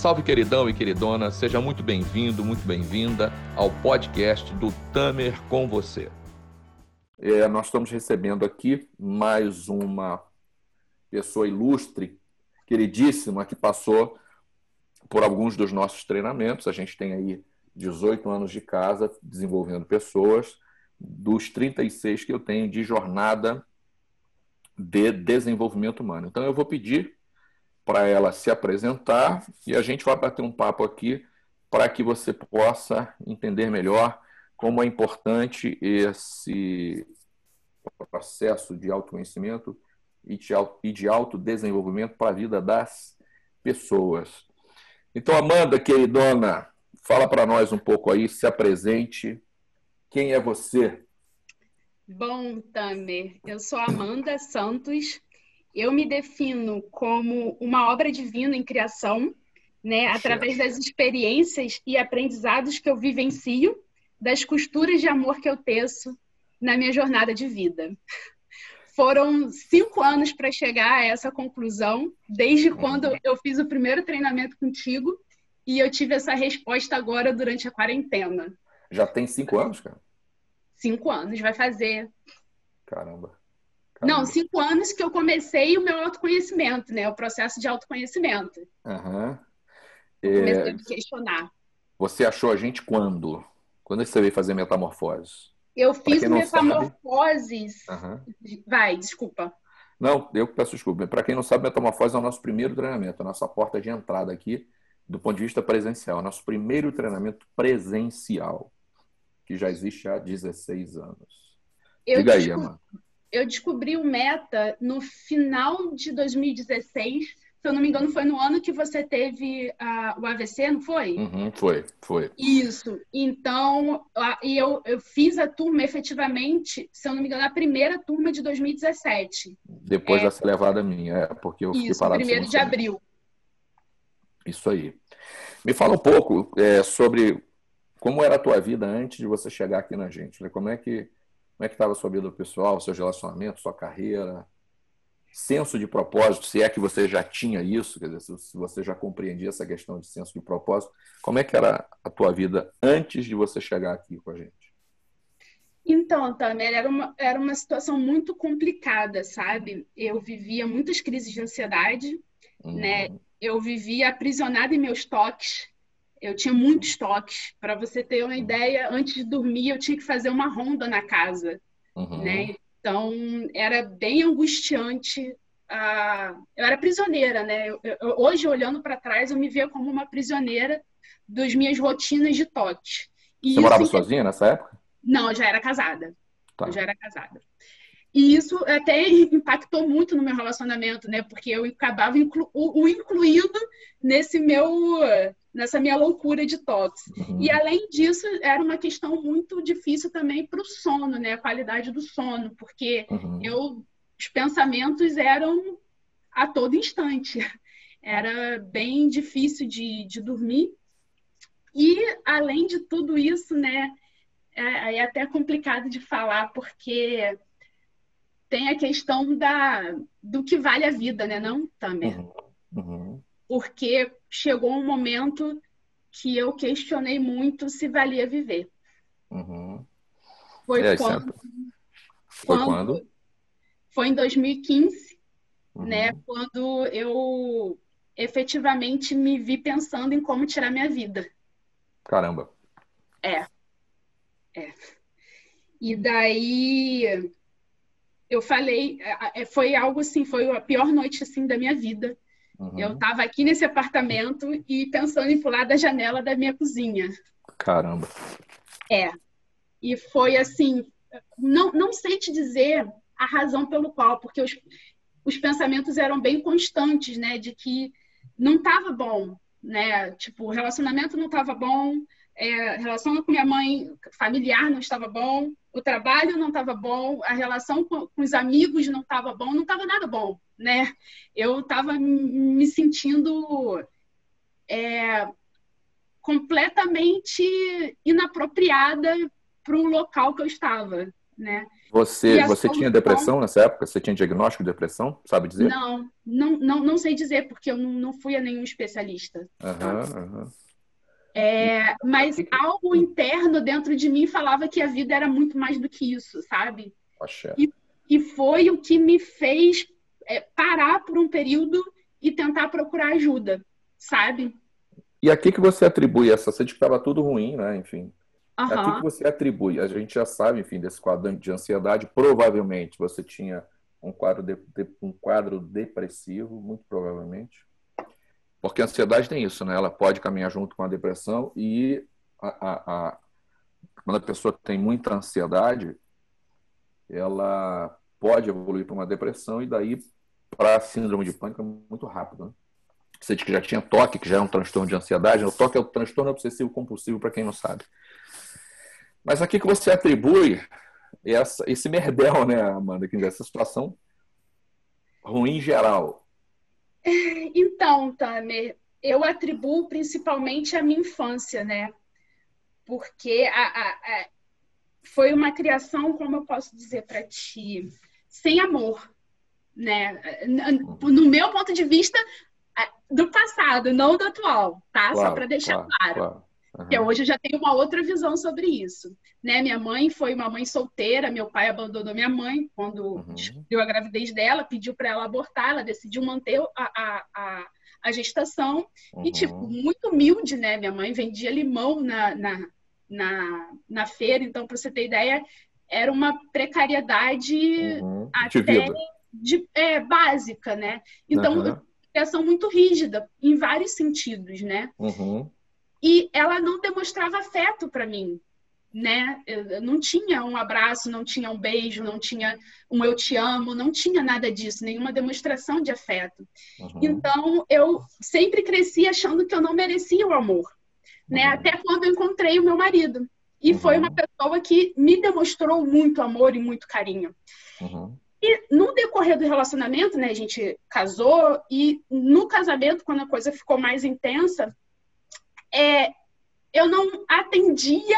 Salve, queridão e queridona, seja muito bem-vindo, muito bem-vinda ao podcast do Tamer com você. É, nós estamos recebendo aqui mais uma pessoa ilustre, queridíssima, que passou por alguns dos nossos treinamentos. A gente tem aí 18 anos de casa desenvolvendo pessoas, dos 36 que eu tenho de jornada de desenvolvimento humano. Então, eu vou pedir para ela se apresentar e a gente vai bater um papo aqui para que você possa entender melhor como é importante esse processo de autoconhecimento e de autodesenvolvimento para a vida das pessoas. Então, Amanda, queridona, fala para nós um pouco aí, se apresente. Quem é você? Bom, Tamer, eu sou Amanda Santos, eu me defino como uma obra divina em criação, né, através das experiências e aprendizados que eu vivencio, das costuras de amor que eu teço na minha jornada de vida. Foram cinco anos para chegar a essa conclusão, desde quando uhum. eu fiz o primeiro treinamento contigo, e eu tive essa resposta agora durante a quarentena. Já tem cinco anos, cara? Cinco anos, vai fazer. Caramba. Não, cinco anos que eu comecei o meu autoconhecimento, né? O processo de autoconhecimento. Uhum. comecei a me questionar. Você achou a gente quando? Quando você veio fazer metamorfose? Eu fiz metamorfoses. Uhum. Vai, desculpa. Não, eu peço desculpa. Para quem não sabe, metamorfose é o nosso primeiro treinamento, a nossa porta de entrada aqui, do ponto de vista presencial. Nosso primeiro treinamento presencial, que já existe há 16 anos. Eu Diga aí, Amanda eu descobri o Meta no final de 2016. Se eu não me engano, foi no ano que você teve uh, o AVC, não foi? Uhum, foi, foi. Isso. Então, e eu, eu fiz a turma efetivamente, se eu não me engano, a primeira turma de 2017. Depois é, dessa levada minha, é, porque eu fiquei isso, parado. Primeiro de abril. Isso aí. Me fala um pouco é, sobre como era a tua vida antes de você chegar aqui na gente. Né? Como é que como é que estava a sua vida pessoal, seus relacionamentos, sua carreira? Senso de propósito, se é que você já tinha isso, quer dizer, se você já compreendia essa questão de senso de propósito, como é que era a tua vida antes de você chegar aqui com a gente? Então, Tamer, era uma, era uma situação muito complicada, sabe? Eu vivia muitas crises de ansiedade, uhum. né? Eu vivia aprisionada em meus toques, eu tinha muitos toques. Para você ter uma ideia, antes de dormir eu tinha que fazer uma ronda na casa, uhum. né? Então era bem angustiante. Uh, eu era prisioneira, né? Eu, eu, hoje olhando para trás eu me via como uma prisioneira das minhas rotinas de toque. E você morava sozinha nessa época? Não, eu já era casada. Tá. Eu já era casada. E isso até impactou muito no meu relacionamento, né? Porque eu acabava inclu o, o incluindo nesse meu nessa minha loucura de toques. Uhum. E além disso, era uma questão muito difícil também para o sono, né? A qualidade do sono, porque uhum. eu os pensamentos eram a todo instante. Era bem difícil de, de dormir. E além de tudo isso, né? É, é até complicado de falar, porque tem a questão da, do que vale a vida, né, não, Tamer? Uhum. Porque chegou um momento que eu questionei muito se valia viver. Uhum. Foi, é, quando, Foi quando, quando? Foi em 2015, uhum. né? Quando eu efetivamente me vi pensando em como tirar minha vida. Caramba. É. É. E daí eu falei, foi algo assim, foi a pior noite assim da minha vida. Uhum. Eu estava aqui nesse apartamento e pensando em pular da janela da minha cozinha. Caramba. É. E foi assim, não, não sei te dizer a razão pelo qual, porque os, os pensamentos eram bem constantes, né, de que não estava bom, né, tipo, o relacionamento não estava bom, é, a relação com minha mãe familiar não estava bom, o trabalho não estava bom, a relação com, com, os amigos não estava bom, não estava nada bom, né? Eu estava me sentindo é, completamente inapropriada para um local que eu estava, né? Você, você solução... tinha depressão nessa época? Você tinha diagnóstico de depressão? Sabe dizer? Não, não, não, não sei dizer, porque eu não, não fui a nenhum especialista. Uhum, uhum. É, mas algo interno dentro de mim falava que a vida era muito mais do que isso, sabe? E, e foi o que me fez é, parar por um período e tentar procurar ajuda, sabe? E a que, que você atribui essa? Você disse que estava tudo ruim, né? Enfim. Uhum. A que, que você atribui? A gente já sabe, enfim, desse quadro de ansiedade. Provavelmente você tinha um quadro, de, um quadro depressivo, muito provavelmente. Porque a ansiedade tem isso, né? Ela pode caminhar junto com a depressão e a, a, a, quando a pessoa tem muita ansiedade, ela pode evoluir para uma depressão e daí para síndrome de pânico é muito rápido. Né? Você disse que já tinha toque, que já é um transtorno de ansiedade. O toque é o transtorno obsessivo compulsivo, para quem não sabe. Mas aqui que você atribui essa, esse merdel, né, Amanda, essa situação ruim em geral. Então, Tamer, eu atribuo principalmente a minha infância, né? Porque a, a, a, foi uma criação, como eu posso dizer para ti, sem amor, né? No meu ponto de vista, do passado, não do atual, tá? Claro, Só para deixar claro. claro. claro. Uhum. Que hoje eu já tenho uma outra visão sobre isso. Né? Minha mãe foi uma mãe solteira, meu pai abandonou minha mãe quando uhum. descobriu a gravidez dela, pediu para ela abortar, ela decidiu manter a, a, a, a gestação. Uhum. E, tipo, muito humilde, né? Minha mãe vendia limão na, na, na, na feira, então, para você ter ideia, era uma precariedade uhum. até de, é, básica, né? Então, uhum. criação muito rígida, em vários sentidos, né? Uhum e ela não demonstrava afeto para mim, né? Eu não tinha um abraço, não tinha um beijo, não tinha um eu te amo, não tinha nada disso, nenhuma demonstração de afeto. Uhum. Então eu sempre cresci achando que eu não merecia o amor, né? uhum. né? Até quando eu encontrei o meu marido. E uhum. foi uma pessoa que me demonstrou muito amor e muito carinho. Uhum. E no decorrer do relacionamento, né, a gente casou e no casamento, quando a coisa ficou mais intensa, é, eu não atendia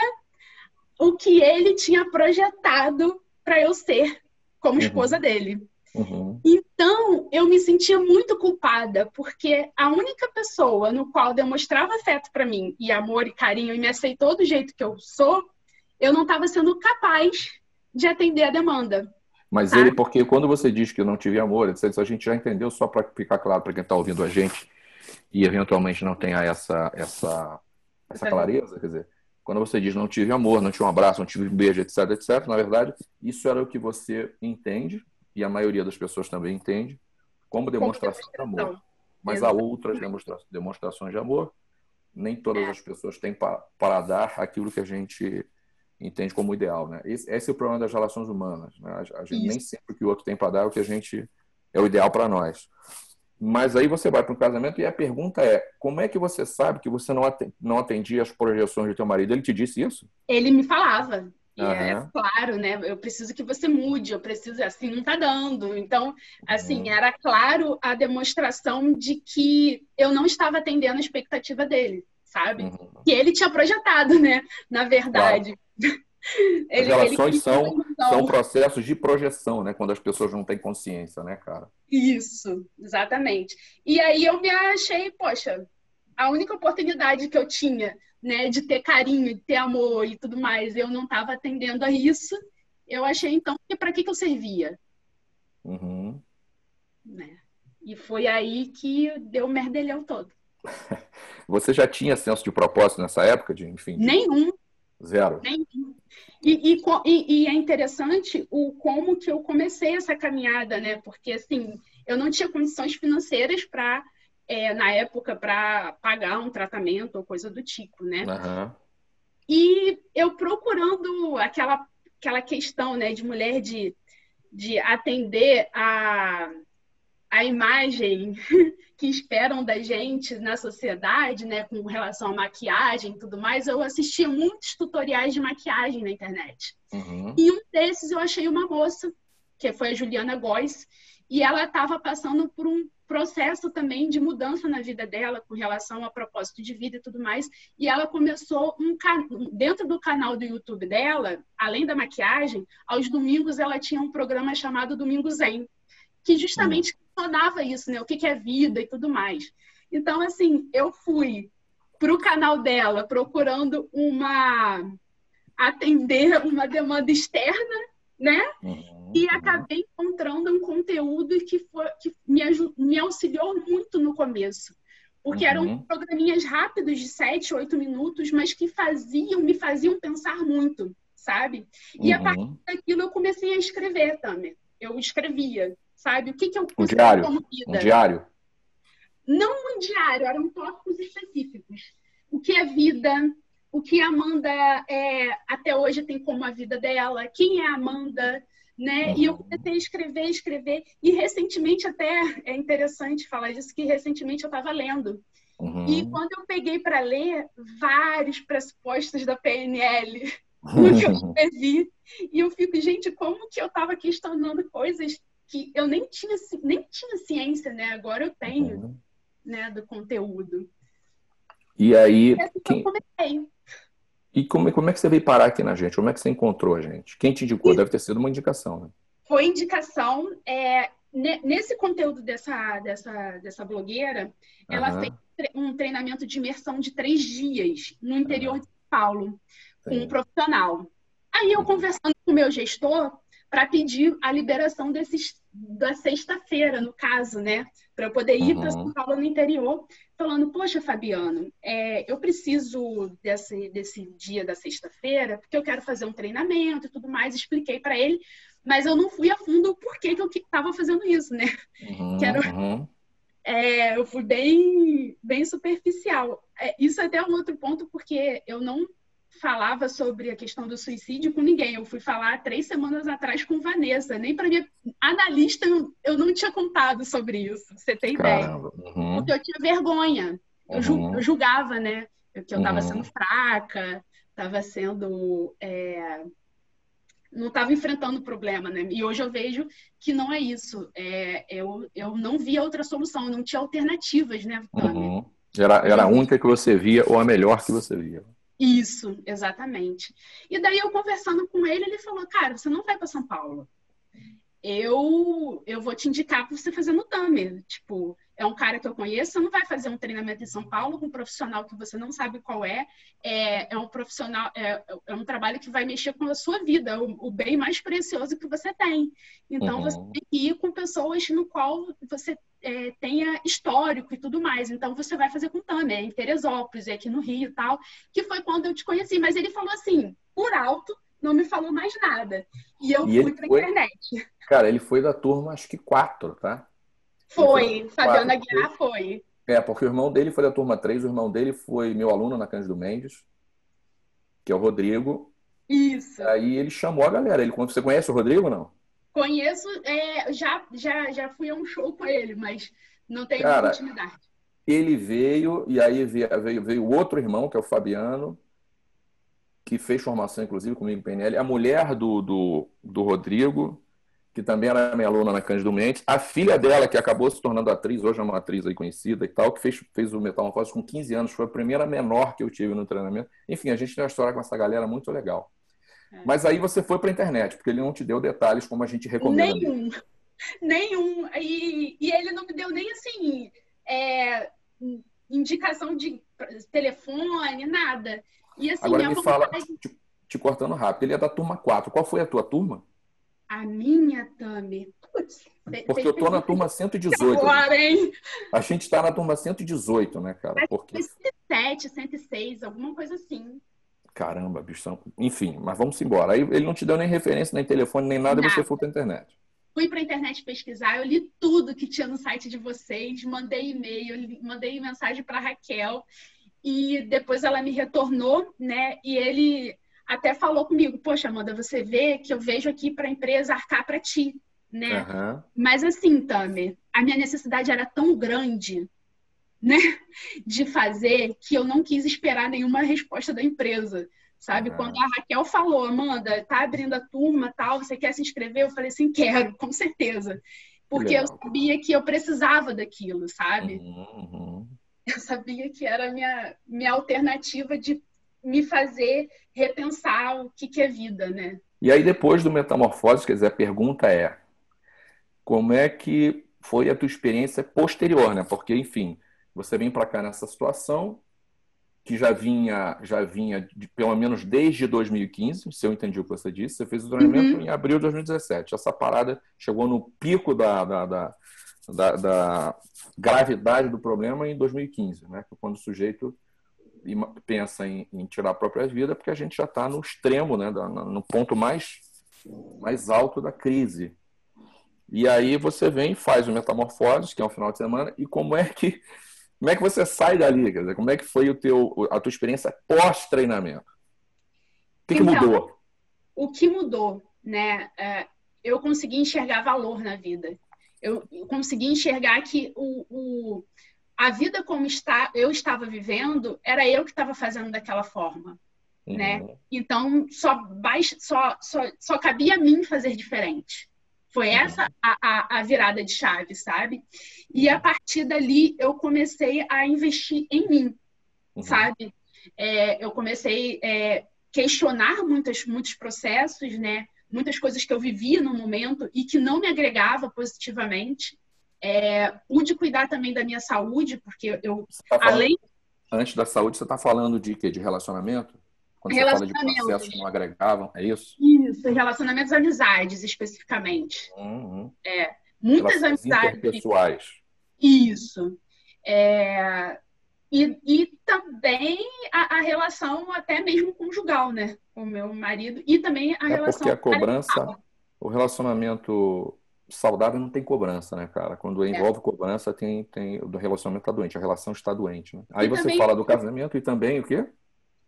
o que ele tinha projetado para eu ser como uhum. esposa dele. Uhum. Então, eu me sentia muito culpada, porque a única pessoa no qual demonstrava afeto para mim, e amor e carinho, e me aceitou do jeito que eu sou, eu não estava sendo capaz de atender a demanda. Mas tá? ele, porque quando você diz que eu não tive amor, a gente já entendeu, só para ficar claro para quem está ouvindo a gente, e eventualmente não tenha essa, essa, essa clareza, quer dizer, quando você diz não tive amor, não tive um abraço, não tive um beijo, etc, etc, na verdade, isso era o que você entende, e a maioria das pessoas também entende, como demonstração, de amor. Mas Exatamente. há outras demonstra demonstrações de amor, nem todas é. as pessoas têm para, para dar aquilo que a gente entende como ideal, né? Esse, esse é o problema das relações humanas, né? A, gente, nem sempre o que o outro tem para dar é o que a gente é o ideal para nós. Mas aí você vai para um casamento e a pergunta é: como é que você sabe que você não atendia as projeções do teu marido? Ele te disse isso? Ele me falava. E uhum. é claro, né? Eu preciso que você mude, eu preciso, assim, não tá dando. Então, assim, uhum. era claro a demonstração de que eu não estava atendendo a expectativa dele, sabe? Uhum. Que ele tinha projetado, né? Na verdade. Claro. As relações são, são processos de projeção, né? Quando as pessoas não têm consciência, né, cara? Isso, exatamente. E aí eu me achei, poxa, a única oportunidade que eu tinha, né, de ter carinho, de ter amor e tudo mais, eu não estava atendendo a isso. Eu achei então que para que, que eu servia? Uhum. Né? E foi aí que deu o merdelhão todo. Você já tinha senso de propósito nessa época, de enfim? De... Nenhum. Zero. E, e, e, é interessante o como que eu comecei essa caminhada, né? Porque assim, eu não tinha condições financeiras para, é, na época, para pagar um tratamento ou coisa do tipo, né? Uhum. E eu procurando aquela, aquela questão, né, de mulher de, de atender a a imagem que esperam da gente na sociedade, né, com relação à maquiagem e tudo mais, eu assistia muitos tutoriais de maquiagem na internet. Uhum. E um desses eu achei uma moça, que foi a Juliana Góes, e ela estava passando por um processo também de mudança na vida dela com relação a propósito de vida e tudo mais. E ela começou um dentro do canal do YouTube dela, além da maquiagem, aos domingos ela tinha um programa chamado Domingo Zen, que justamente questionava isso, né? O que é vida e tudo mais. Então, assim, eu fui para o canal dela procurando uma atender uma demanda externa, né? Uhum, e acabei encontrando um conteúdo que, foi, que me, me auxiliou muito no começo. Porque uhum. eram programinhas rápidos de sete, oito minutos, mas que faziam, me faziam pensar muito, sabe? E uhum. a partir daquilo eu comecei a escrever também. Eu escrevia, sabe? O que, que eu um diário, como vida? Um diário? Não um diário, eram tópicos específicos. O que é vida? O que a Amanda é, até hoje tem como a vida dela? Quem é a Amanda? Né? Uhum. E eu comecei a escrever, escrever. E recentemente, até é interessante falar disso, que recentemente eu estava lendo. Uhum. E quando eu peguei para ler vários pressupostos da PNL no que eu escrevi, e eu fico, gente, como que eu estava questionando coisas que eu nem tinha, nem tinha ciência, né? Agora eu tenho, uhum. né, do conteúdo. E aí, e quem... E como, como é que você veio parar aqui na gente? Como é que você encontrou a gente? Quem te indicou? Deve ter sido uma indicação, né? Foi indicação. É, nesse conteúdo dessa, dessa, dessa blogueira, uhum. ela fez um treinamento de imersão de três dias no interior uhum. de São Paulo, com um profissional. Aí eu uhum. conversando com o meu gestor para pedir a liberação desses da sexta-feira, no caso, né? Para eu poder ir uhum. para São Paulo no interior, falando, poxa, Fabiano, é, eu preciso desse, desse dia da sexta-feira, porque eu quero fazer um treinamento e tudo mais, expliquei para ele, mas eu não fui a fundo o porquê que eu estava fazendo isso, né? Uhum, Quero, é, eu fui bem, bem superficial. É, isso é até um outro ponto, porque eu não falava sobre a questão do suicídio com ninguém. Eu fui falar três semanas atrás com Vanessa. Nem para minha analista eu não tinha contado sobre isso. Você tem Caramba. ideia? Uhum. Porque eu tinha vergonha. Eu, uhum. eu julgava, né? Que eu estava uhum. sendo fraca, estava sendo. É... Não estava enfrentando o problema, né? E hoje eu vejo que não é isso. É, eu, eu não via outra solução, não tinha alternativas, né, uhum. Era, era a única que você via ou a melhor que você via. Isso, exatamente. E daí eu conversando com ele, ele falou: "Cara, você não vai para São Paulo. Eu eu vou te indicar para você fazer no Tamer. Tipo, é um cara que eu conheço, você não vai fazer um treinamento em São Paulo com um profissional que você não sabe qual é. É, é um profissional, é, é um trabalho que vai mexer com a sua vida, o, o bem mais precioso que você tem. Então, uhum. você tem que ir com pessoas no qual você é, tenha histórico e tudo mais. Então, você vai fazer com Tânia, em Teresópolis, aqui no Rio e tal, que foi quando eu te conheci. Mas ele falou assim, por alto, não me falou mais nada. E eu e fui pra foi... internet. Cara, ele foi da turma, acho que quatro, tá? Foi, Fabiana Aguiar foi. É, porque o irmão dele foi da turma 3, o irmão dele foi meu aluno na Cândido Mendes, que é o Rodrigo. Isso. Aí ele chamou a galera. Ele, você conhece o Rodrigo não? Conheço, é, já, já, já fui a um show com ele, mas não tenho Cara, intimidade. Ele veio, e aí veio, veio, outro irmão, que é o Fabiano, que fez formação, inclusive, comigo em PNL. A mulher do, do, do Rodrigo, que também era minha aluna na Cândido Mendes. A filha dela, que acabou se tornando atriz, hoje é uma atriz aí conhecida e tal, que fez, fez o Metamorfose com 15 anos, foi a primeira menor que eu tive no treinamento. Enfim, a gente tem uma história com essa galera muito legal. É. Mas aí você foi para a internet, porque ele não te deu detalhes como a gente recomenda. Nenhum. Nenhum. E, e ele não me deu nem assim é, indicação de telefone, nada. E assim, Agora me fala, te, te, cortando rápido, ele é da turma 4. Qual foi a tua turma? A minha, Tami. Putz, porque eu tô na turma 118. Agora, hein? A gente está na turma 118, né, cara? Porque... 107, 106, alguma coisa assim. Caramba, bicho. Enfim, mas vamos embora. Aí ele não te deu nem referência, nem telefone, nem nada, nada. e você foi para a internet. Fui para a internet pesquisar, eu li tudo que tinha no site de vocês, mandei e-mail, mandei mensagem para Raquel e depois ela me retornou, né? E ele até falou comigo: Poxa, Amanda, você vê que eu vejo aqui para a empresa arcar para ti, né? Uhum. Mas assim, Tamer, a minha necessidade era tão grande né, de fazer que eu não quis esperar nenhuma resposta da empresa. Sabe? Uhum. Quando a Raquel falou, Amanda, tá abrindo a turma, tal, você quer se inscrever? Eu falei assim, quero, com certeza. porque eu sabia que eu precisava daquilo, sabe? Uhum. Eu sabia que era a minha, minha alternativa de me fazer repensar o que, que é vida, né? E aí, depois do Metamorfose, quer dizer, a pergunta é: como é que foi a tua experiência posterior, né? Porque, enfim, você vem para cá nessa situação que já vinha, já vinha de, pelo menos desde 2015, se eu entendi o que você disse. Você fez o treinamento uhum. em abril de 2017. Essa parada chegou no pico da, da, da, da, da gravidade do problema em 2015, né? Quando o sujeito pensa em, em tirar a própria vida, porque a gente já está no extremo, né? no ponto mais, mais alto da crise. E aí você vem, faz o metamorfose, que é um final de semana, e como é que como é que você sai dali? Quer dizer, como é que foi o teu, a tua experiência pós-treinamento? O que, então, que, mudou? O que mudou, né? É, eu consegui enxergar valor na vida. Eu, consegui enxergar que o, o, a vida como está, eu estava vivendo, era eu que estava fazendo daquela forma. Né? Uhum. Né? Então, só, só, só, só cabia a mim fazer diferente. Foi essa a, a, a, virada de chave, sabe? E a partir dali eu comecei a investir em mim, uhum. sabe? É, eu comecei a é, questionar muitos, muitos processos, né? Muitas coisas que eu vivia no momento e que não me agregava positivamente. É, pude cuidar também da minha saúde, porque eu, tá além... Antes da saúde, você está falando de quê? De relacionamento? Quando você fala de processos que não agregavam, é isso? Isso, relacionamentos amizades, especificamente. Uhum. É, muitas amizades. pessoais. Isso. É, e, e também a, a, relação até mesmo conjugal, né? Com o meu marido. E também a é relação. Porque a cobrança, o relacionamento saudável não tem cobrança, né, cara? Quando é. envolve é. cobrança, tem, tem o relacionamento está doente, a relação está doente. Né? Aí e você também... fala do casamento e também o quê?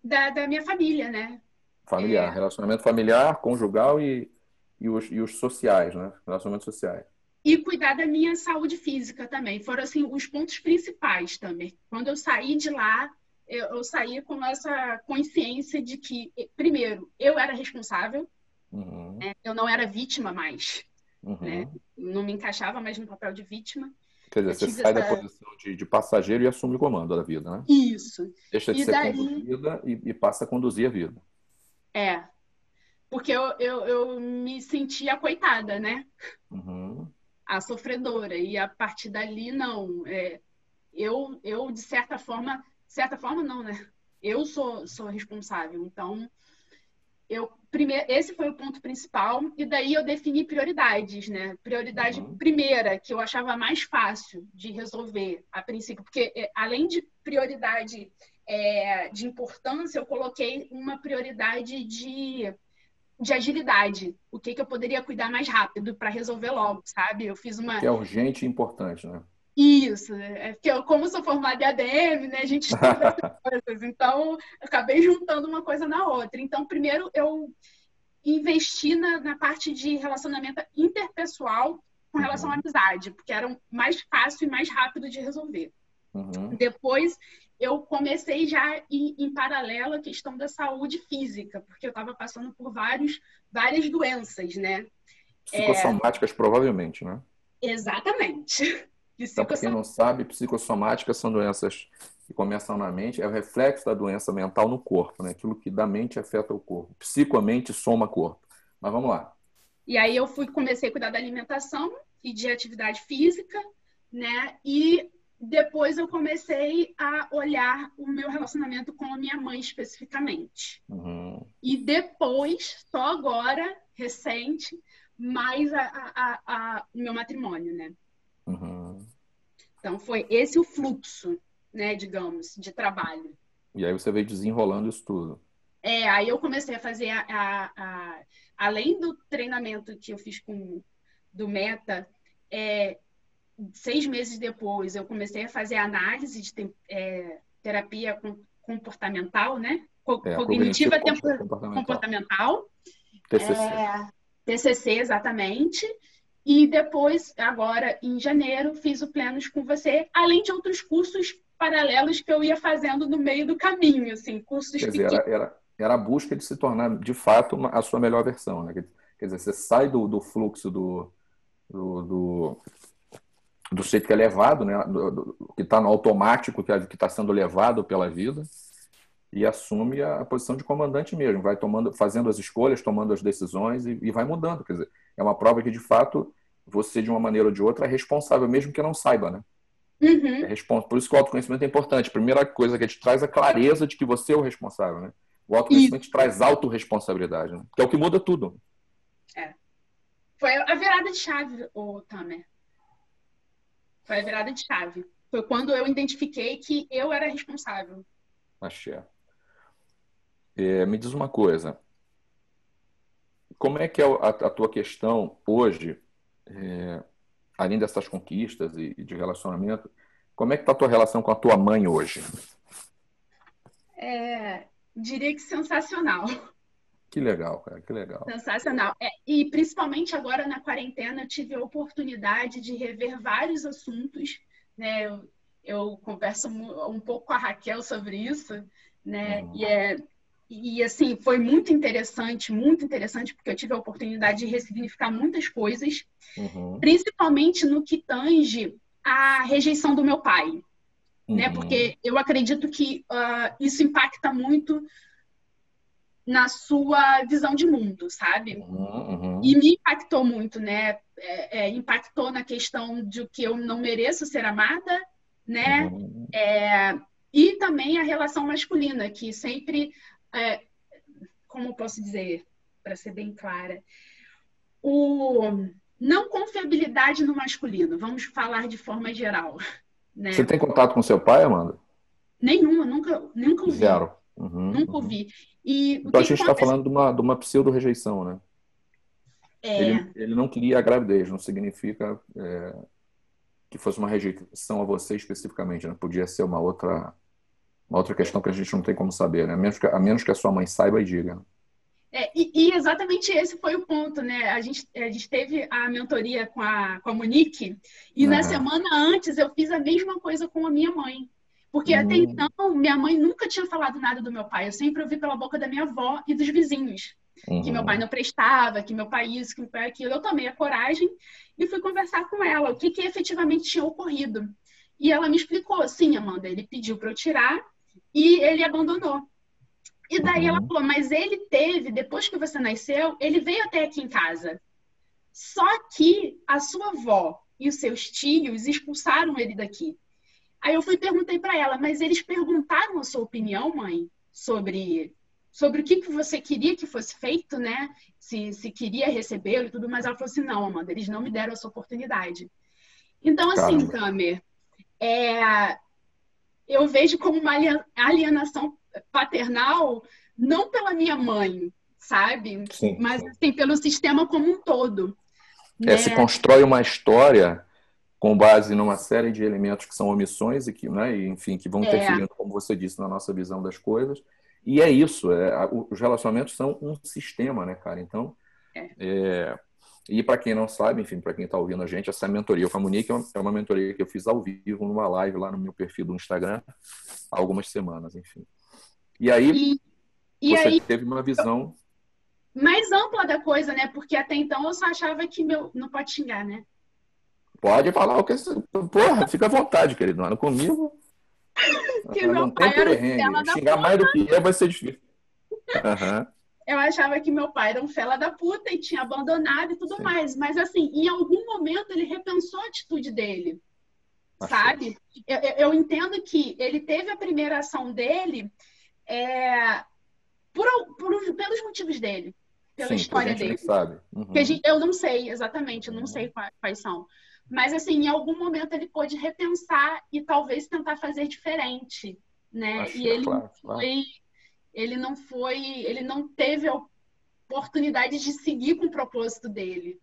Da, da minha família, né? Familiar, é... relacionamento familiar, conjugal e, e, os, e os sociais, né? Relacionamentos sociais. E cuidar da minha saúde física também. Foram, assim, os pontos principais também. Quando eu saí de lá, eu, eu saí com essa consciência de que, primeiro, eu era responsável, uhum. né? eu não era vítima mais. Uhum. Né? Não me encaixava mais no papel de vítima. Quer dizer, você sai essa... da posição de, de, passageiro e assume o comando da vida, né? Isso. Deixa de e ser daí... conduzida e, e, passa a conduzir a vida. É. Porque eu, eu, eu me sentia coitada, né? Uhum. A sofredora. E a partir dali, não. É, eu, eu, de certa forma, certa forma, não, né? Eu sou, sou responsável. Então, eu primeiro, esse foi o ponto principal, e daí eu defini prioridades, né? Prioridade uhum. primeira, que eu achava mais fácil de resolver a princípio, porque é, além de prioridade é, de importância, eu coloquei uma prioridade de, de agilidade. O que, que eu poderia cuidar mais rápido para resolver logo, sabe? Eu fiz uma. Que é urgente e importante, né? Isso, é porque eu, como sou formada em ADM, né, a gente estuda coisas, então eu acabei juntando uma coisa na outra. Então, primeiro eu investi na, na parte de relacionamento interpessoal com relação uhum. à amizade, porque era mais fácil e mais rápido de resolver. Uhum. Depois eu comecei já em, em, paralelo a questão da saúde física, porque eu estava passando por vários, várias doenças, né? Psicossomáticas, é... provavelmente, né? Exatamente. Então, para quem não sabe, psicossomáticas são doenças que começam na mente, é o reflexo da doença mental no corpo, né? Aquilo que da mente afeta o corpo. Psicomente soma corpo. Mas vamos lá. E aí eu fui comecei a cuidar da alimentação e de atividade física, né? E depois eu comecei a olhar o meu relacionamento com a minha mãe especificamente. Uhum. E depois, só agora, recente, mais a, a, a, o meu matrimônio, né? Uhum. Então, foi esse o fluxo, né, digamos, de trabalho. E aí você veio desenrolando isso tudo. É, aí eu comecei a fazer, a, a, a além do treinamento que eu fiz com do Meta, é, seis meses depois eu comecei a fazer análise de é, terapia comportamental, né? Co é, cognitiva comportamental. comportamental. TCC. É, TCC, exatamente. E depois, agora em janeiro, fiz o Plenos com você, além de outros cursos paralelos que eu ia fazendo no meio do caminho, assim, cursos Quer dizer, era, era, era, a busca de se tornar, de fato, uma, a sua melhor versão, né? Quer dizer, você sai do, do fluxo do, do, do, do jeito que é levado, né? Do, do, que está no automático, que está sendo levado pela vida, e assume a, a, posição de comandante mesmo, vai tomando, fazendo as escolhas, tomando as decisões e, e vai mudando. Quer dizer, é uma prova que, de fato, você, de uma maneira ou de outra, é responsável, mesmo que não saiba, né? Uhum. É Por isso que o autoconhecimento é importante. A primeira coisa que a gente traz é a clareza de que você é o responsável, né? O autoconhecimento traz autorresponsabilidade, né? que é o que muda tudo. É. Foi a virada de chave, o Tamer. Foi a virada de chave. Foi quando eu identifiquei que eu era responsável. Achei. É, me diz uma coisa. Como é que é a, a tua questão hoje, é, além dessas conquistas e, e de relacionamento, como é que está a tua relação com a tua mãe hoje? É, diria que sensacional. Que legal, cara, que legal. Sensacional. É, e principalmente agora na quarentena, eu tive a oportunidade de rever vários assuntos. Né? Eu, eu converso um pouco com a Raquel sobre isso, né? Uhum. E, é, e assim, foi muito interessante, muito interessante, porque eu tive a oportunidade de ressignificar muitas coisas, uhum. principalmente no que tange a rejeição do meu pai. Né? Uhum. Né? Porque eu acredito que uh, isso impacta muito na sua visão de mundo, sabe? Uhum, uhum. E me impactou muito, né? É, é, impactou na questão de que eu não mereço ser amada, né? Uhum. É, e também a relação masculina, que sempre, é, como posso dizer, para ser bem clara, o não confiabilidade no masculino. Vamos falar de forma geral. Né? Você tem contato com seu pai, Amanda? Nenhuma, nunca, nunca ouvi. Zero. Uhum, nunca uhum. ouvi. E então a gente está falando de uma, de uma pseudo-rejeição, né? É... Ele, ele, não queria a gravidez, não significa é, que fosse uma rejeição a você especificamente, né? Podia ser uma outra, uma outra questão que a gente não tem como saber, né? A menos que a, menos que a sua mãe saiba e diga. Né? É, e, e, exatamente esse foi o ponto, né? A gente, a gente teve a mentoria com a, com a Monique, e uhum. na semana antes eu fiz a mesma coisa com a minha mãe. Porque uhum. até então, minha mãe nunca tinha falado nada do meu pai. Eu sempre ouvi pela boca da minha avó e dos vizinhos. Uhum. Que meu pai uhum. não prestava, que meu pai isso, que meu pai aquilo. Eu tomei a coragem e fui conversar com ela o que, que efetivamente tinha ocorrido. E ela me explicou, sim, Amanda, ele pediu para eu tirar e ele abandonou. E daí uhum. ela falou, mas ele teve, depois que você nasceu, ele veio até aqui em casa. Só que a sua avó e os seus tios expulsaram ele daqui. Aí eu fui perguntei para ela, mas eles perguntaram a sua opinião, mãe, sobre sobre o que, que você queria que fosse feito, né? Se, se queria recebê-lo e tudo, mas ela falou assim, não, Amanda, eles não me deram essa oportunidade. Então, assim, Tamer, é, eu vejo como uma alienação paternal, não pela minha mãe, sabe? Sim, mas assim, pelo sistema como um todo. É, né? se constrói uma história com base numa série de elementos que são omissões e que, né, enfim, que vão é. interferindo, como você disse, na nossa visão das coisas. E é isso, é, os relacionamentos são um sistema, né, cara? Então, é. É e para quem não sabe, enfim, para quem está ouvindo a gente, essa mentoria com a Monique é uma, é uma mentoria que eu fiz ao vivo numa live lá no meu perfil do Instagram há algumas semanas, enfim. E aí, e, e você aí, teve uma visão mais ampla da coisa, né? Porque até então eu só achava que meu não pode xingar, né? Pode falar o que porra, fica à vontade, querido, não comigo. que não tem perrengue. Xingar mais do que eu vai ser difícil. Uhum. Eu achava que meu pai era um fela da puta e tinha abandonado e tudo Sim. mais. Mas, assim, em algum momento ele repensou a atitude dele. Sabe? Eu, eu, entendo que ele teve a primeira ação dele é, por, por, pelos motivos dele, pela Sim, história dele. Sabe. Uhum. Gente, eu não sei exatamente, eu não uhum. sei quais, quais são. Mas, assim, em algum momento ele pôde repensar e talvez tentar fazer diferente, né? Acho, e ele claro, foi, claro. Ele não foi, ele não teve a oportunidade de seguir com o propósito dele,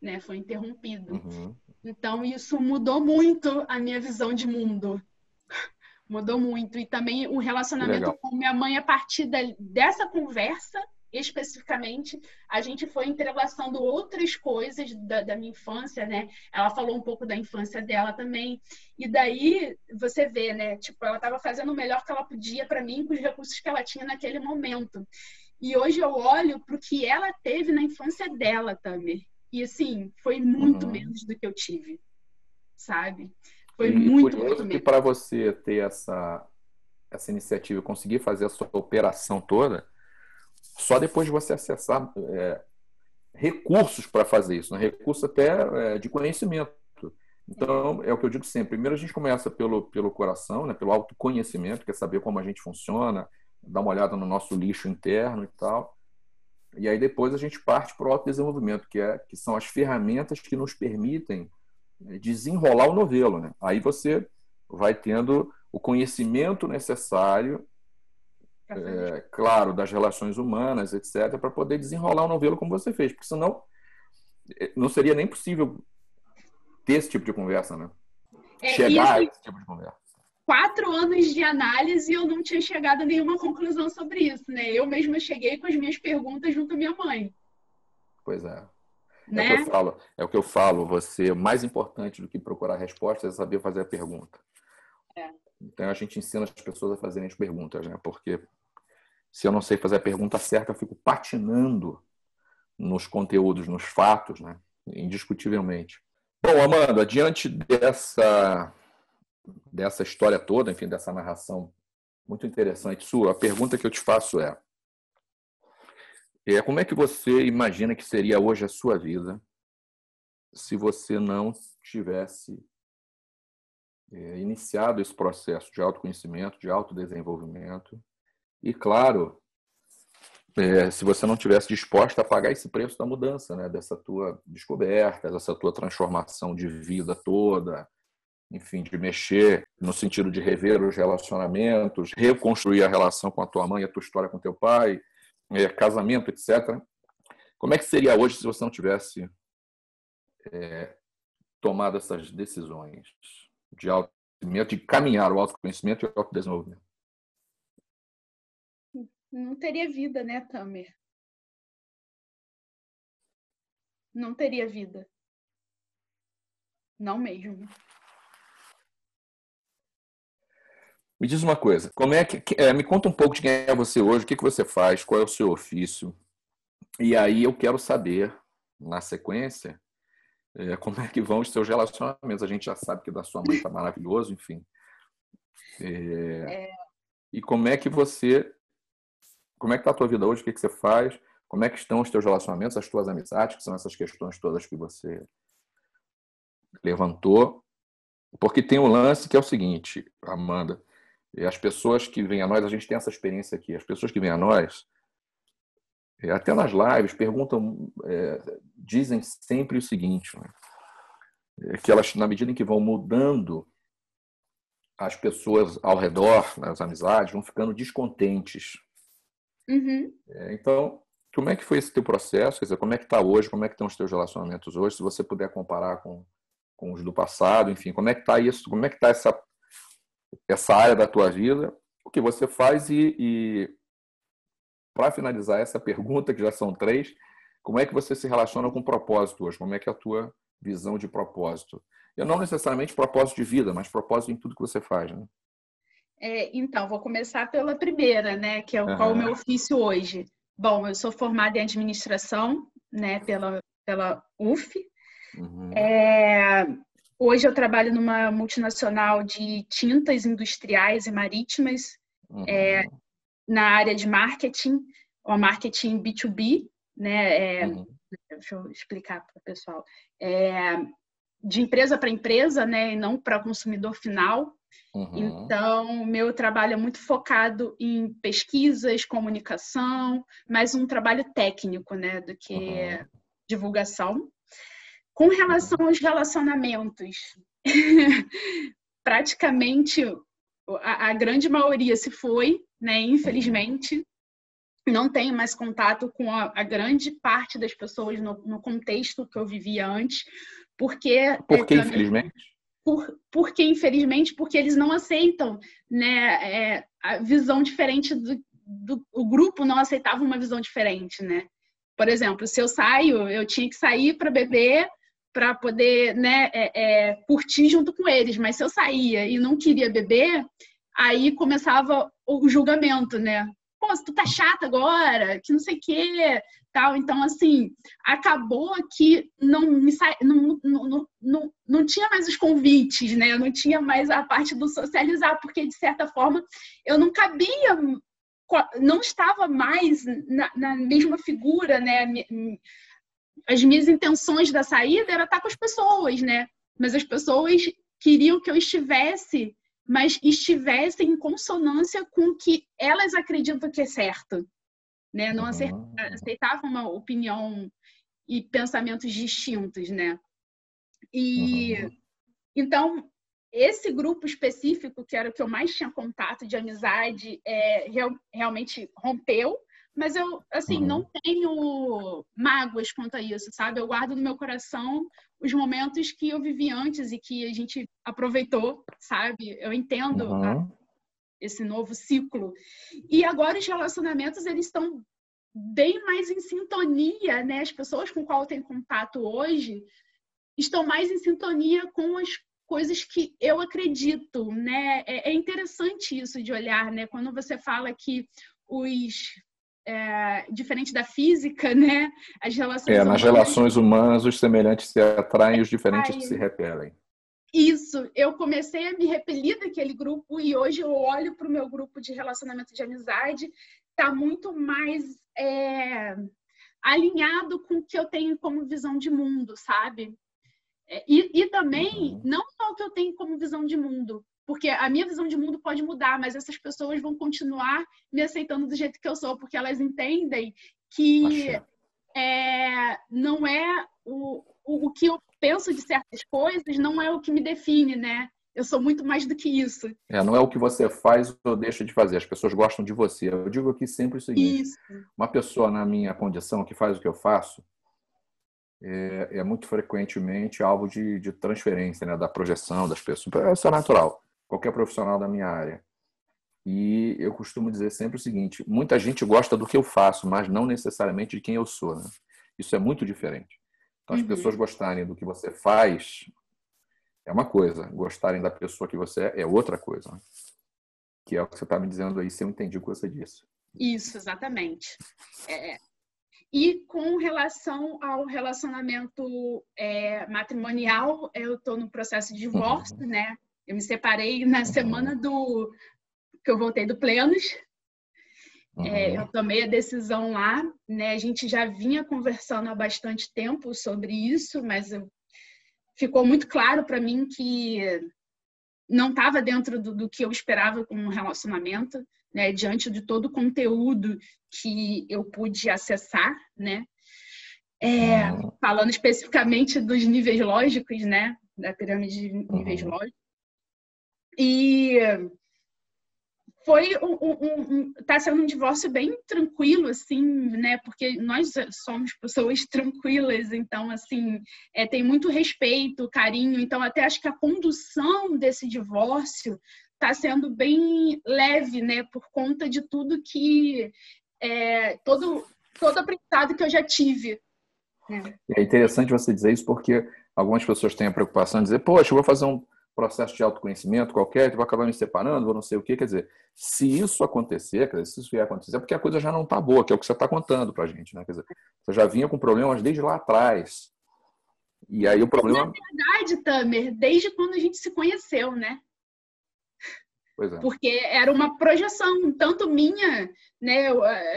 né? Foi interrompido. Uhum. Então, isso mudou muito a minha visão de mundo. mudou muito. E também o relacionamento com minha mãe, a partir da, dessa conversa, especificamente, a gente foi entrelaçando outras coisas da, da, minha infância, né? Ela falou um pouco da infância dela também. E daí você vê, né? Tipo, ela estava fazendo o melhor que ela podia para mim com os recursos que ela tinha naquele momento. E hoje eu olho para o que ela teve na infância dela também. E assim, foi muito uhum. menos do que eu tive, sabe? Foi e muito, muito menos. que para você ter essa, essa iniciativa, conseguir fazer a sua operação toda, só depois de você acessar é, recursos para fazer isso, né? recursos até é, de conhecimento. Então, é o que eu digo sempre. Primeiro a gente começa pelo, pelo coração, né? pelo autoconhecimento, que é saber como a gente funciona, dar uma olhada no nosso lixo interno e tal. E aí depois a gente parte para o autodesenvolvimento, que, é, que são as ferramentas que nos permitem é, desenrolar o novelo. Né? Aí você vai tendo o conhecimento necessário, é, claro, das relações humanas, etc., para poder desenrolar o novelo como você fez, porque senão é, não seria nem possível ter esse tipo de conversa, né? É, Chegar a esse tipo de conversa. Quatro anos de análise e eu não tinha chegado a nenhuma conclusão sobre isso, né? Eu mesma cheguei com as minhas perguntas junto à minha mãe. Pois é. Né? É, o que eu falo, é o que eu falo, você, mais importante do que procurar respostas é saber fazer a pergunta. É. Então a gente ensina as pessoas a fazerem as perguntas, né? Porque se eu não sei fazer a pergunta certa, eu fico patinando nos conteúdos, nos fatos, né? Indiscutivelmente. Bom, Amanda, diante dessa, dessa história toda, enfim, dessa narração muito interessante sua, a pergunta que eu te faço é, é como é que você imagina que seria hoje a sua vida se você não tivesse é, iniciado esse processo de autoconhecimento, de autodesenvolvimento e, claro, é, se você não tivesse disposta a pagar esse preço da mudança, né? dessa tua descoberta, dessa tua transformação de vida toda, enfim, de mexer no sentido de rever os relacionamentos, reconstruir a relação com a tua mãe, a tua história com teu pai, é, casamento, etc. Como é que seria hoje se você não tivesse é, tomado essas decisões de autoconhecimento, de caminhar o autoconhecimento e o autodesenvolvimento? não teria vida, né, Tamer? Não teria vida. Não mesmo. Me diz uma coisa, como é que é, me conta um pouco de quem é você hoje, o que, que você faz, qual é o seu ofício, e aí eu quero saber na sequência é, como é que vão os seus relacionamentos. A gente já sabe que da sua mãe está maravilhoso, enfim. É, é... E como é que você como é que está a tua vida hoje, o que, que você faz, como é que estão os teus relacionamentos, as tuas amizades, que são essas questões todas que você levantou. Porque tem um lance que é o seguinte, Amanda, as pessoas que vêm a nós, a gente tem essa experiência aqui, as pessoas que vêm a nós, até nas lives, perguntam, é, dizem sempre o seguinte, né? é que elas, na medida em que vão mudando, as pessoas ao redor, as amizades, vão ficando descontentes Uhum. É, então, como é que foi esse teu processo? Quer dizer, como é que está hoje? Como é que estão os teus relacionamentos hoje? Se você puder comparar com, com os do passado, enfim, como é que está isso? Como é que está essa, essa área da tua vida? O que você faz e, e para finalizar essa pergunta, que já são três, como é que você se relaciona com o propósito hoje? Como é que é a tua visão de propósito? E não necessariamente propósito de vida, mas propósito em tudo que você faz, né? É, então, vou começar pela primeira, né? Que é o, uhum. qual é o meu ofício hoje. Bom, eu sou formada em administração, né? Pela, pela UF. Uhum. É, hoje eu trabalho numa multinacional de tintas industriais e marítimas, uhum. é, na área de marketing, o marketing B2B, né? É, uhum. Deixa eu explicar para o pessoal. É, de empresa para empresa, né? E não para consumidor final. Uhum. Então, meu trabalho é muito focado em pesquisas, comunicação, mais um trabalho técnico, né, do que uhum. divulgação. Com relação aos relacionamentos, praticamente a, a, grande maioria se foi, né, infelizmente. Não tenho mais contato com a, a grande parte das pessoas no, no, contexto que eu vivia antes, porque. Por que, infelizmente? por, porque, infelizmente, porque eles não aceitam né, é, a visão diferente do, do. O grupo não aceitava uma visão diferente, né? Por exemplo, se eu saio, eu tinha que sair para beber para poder né, é, é, curtir junto com eles. Mas se eu saía e não queria beber, aí começava o julgamento, né? Pô, se tu tá chata agora, que não sei o quê, tal. Então, assim, acabou que não, me sa... não, não, não, não tinha mais os convites, né? Eu não tinha mais a parte do socializar, porque, de certa forma, eu não cabia, não estava mais na, na mesma figura, né? As minhas intenções da saída era estar com as pessoas, né? Mas as pessoas queriam que eu estivesse, mas estivesse em consonância com o que elas acreditam que é certo né? Não uhum. aceitava uma opinião e pensamentos distintos, né? E uhum. então esse grupo específico, que era o que eu mais tinha contato de amizade, é, real, realmente rompeu, mas eu, assim, uhum. não tenho mágoas quanto a isso, sabe? Eu guardo no meu coração os momentos que eu vivi antes e que a gente aproveitou, sabe? Eu entendo a, uhum esse novo ciclo. E agora os relacionamentos eles estão bem mais em sintonia, né? As pessoas com qual eu tenho contato hoje estão mais em sintonia com as coisas que eu acredito, né? É, é interessante isso de olhar, né? Quando você fala que os é, diferente da física, né? As relações é, humanas... nas relações humanas os semelhantes se atraem e os diferentes Ai, se repelem. Isso, eu comecei a me repelir daquele grupo e hoje eu olho para o meu grupo de relacionamento de amizade, está muito mais é, alinhado com o que eu tenho como visão de mundo, sabe? É, e, e também, uhum. não só o que eu tenho como visão de mundo, porque a minha visão de mundo pode mudar, mas essas pessoas vão continuar me aceitando do jeito que eu sou, porque elas entendem que é, não é o, o, o que eu penso de certas coisas não é o que me define, né? Eu sou muito mais do que isso. É, não é o que você faz ou deixa de fazer. As pessoas gostam de você. Eu digo aqui sempre o seguinte: isso. uma pessoa na minha condição que faz o que eu faço é, é muito frequentemente alvo de, de transferência, né, da projeção das pessoas. Isso é natural. Qualquer profissional da minha área. E eu costumo dizer sempre o seguinte: muita gente gosta do que eu faço, mas não necessariamente de quem eu sou. Né? Isso é muito diferente. Então, as uhum. pessoas gostarem do que você faz é uma coisa, gostarem da pessoa que você é é outra coisa. Né? Que é o que você está me dizendo aí, se eu entendi o que você disse. Isso, exatamente. É, e com relação ao relacionamento é, matrimonial, eu estou no processo de divórcio, uhum. né? Eu me separei na uhum. semana do que eu voltei do Plenos, é, eu tomei a decisão lá, né? A gente já vinha conversando há bastante tempo sobre isso, mas eu, ficou muito claro para mim que não estava dentro do, do, que eu esperava com um relacionamento, né? Diante de todo o conteúdo que eu pude acessar, né? É, uhum. falando especificamente dos níveis lógicos, né? Da pirâmide de níveis uhum. lógicos. E foi um, um, um, tá sendo um divórcio bem tranquilo assim né? Porque nós somos pessoas tranquilas então assim é, tem muito respeito carinho. Então até acho que a condução desse divórcio está sendo bem leve né? Por conta de tudo que é, todo todo aprendizado que eu já tive né? é interessante você dizer isso porque algumas pessoas têm a preocupação de dizer poxa eu vou fazer um processo de autoconhecimento qualquer, vou acabar me separando, vou não sei o quê. Quer dizer, se isso acontecer, quer dizer, se isso vier acontecer, é porque a coisa já não está boa, que é o que você está contando para a gente. Né? Quer dizer, você já vinha com problemas desde lá atrás. E aí o problema. Na verdade, Tamer, desde quando a gente se conheceu, né? Pois é. Porque era uma projeção, tanto minha, né?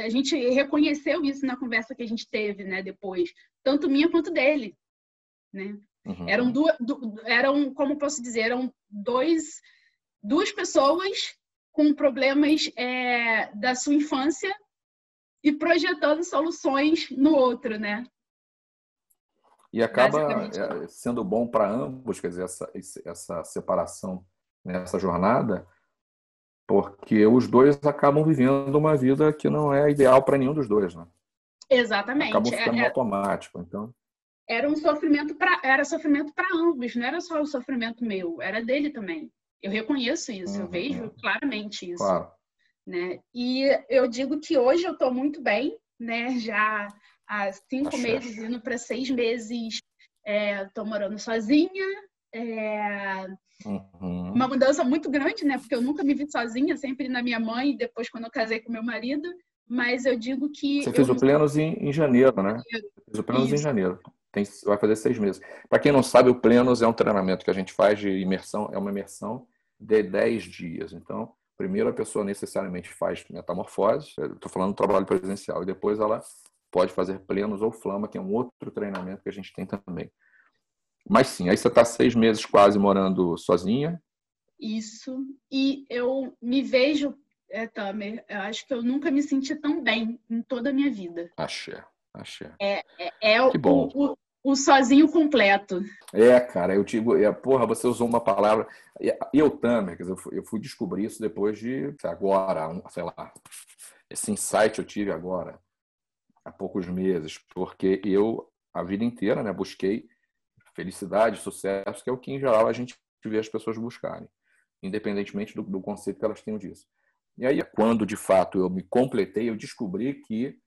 A gente reconheceu isso na conversa que a gente teve, né? Depois, tanto minha quanto dele, né? Uhum. Eram, duas, eram, como posso dizer, eram dois, duas pessoas com problemas é, da sua infância e projetando soluções no outro, né? E acaba é, sendo bom para ambos, quer dizer, essa, essa separação nessa jornada, porque os dois acabam vivendo uma vida que não é ideal para nenhum dos dois, né? Exatamente. Acabam ficando é, é automático, então era um sofrimento para era sofrimento para ambos, não era só o sofrimento meu, era dele também. Eu reconheço isso, uhum. eu vejo claramente isso. Claro. Né? E eu digo que hoje eu estou muito bem, né? Já há cinco Achei. meses, indo para seis meses, estou é, morando sozinha. É, uhum. Uma mudança muito grande, né? Porque eu nunca me vi sozinha, sempre na minha mãe, depois quando eu casei com meu marido. mas eu digo que. Você fez o Plenos em, em janeiro, né? Fez o Plenos em janeiro. Tem, vai fazer seis meses. Para quem não sabe, o Plenos é um treinamento que a gente faz de imersão, é uma imersão de dez dias. Então, primeiro a pessoa necessariamente faz metamorfose, estou falando do trabalho presencial, e depois ela pode fazer plenos ou flama, que é um outro treinamento que a gente tem também. Mas sim, aí você está seis meses quase morando sozinha. Isso. E eu me vejo, é, Tamer, eu acho que eu nunca me senti tão bem em toda a minha vida. Axé, axé. É, é, é que o, bom. O, o sozinho completo. É, cara, eu digo, é, porra, você usou uma palavra. Eu, dizer, eu fui, eu fui descobrir isso depois de agora, sei lá, esse insight eu tive agora, há poucos meses, porque eu, a vida inteira, né, busquei felicidade, sucesso, que é o que em geral a gente vê as pessoas buscarem, independentemente do, do conceito que elas tenham disso. E aí, quando de fato eu me completei, eu descobri que,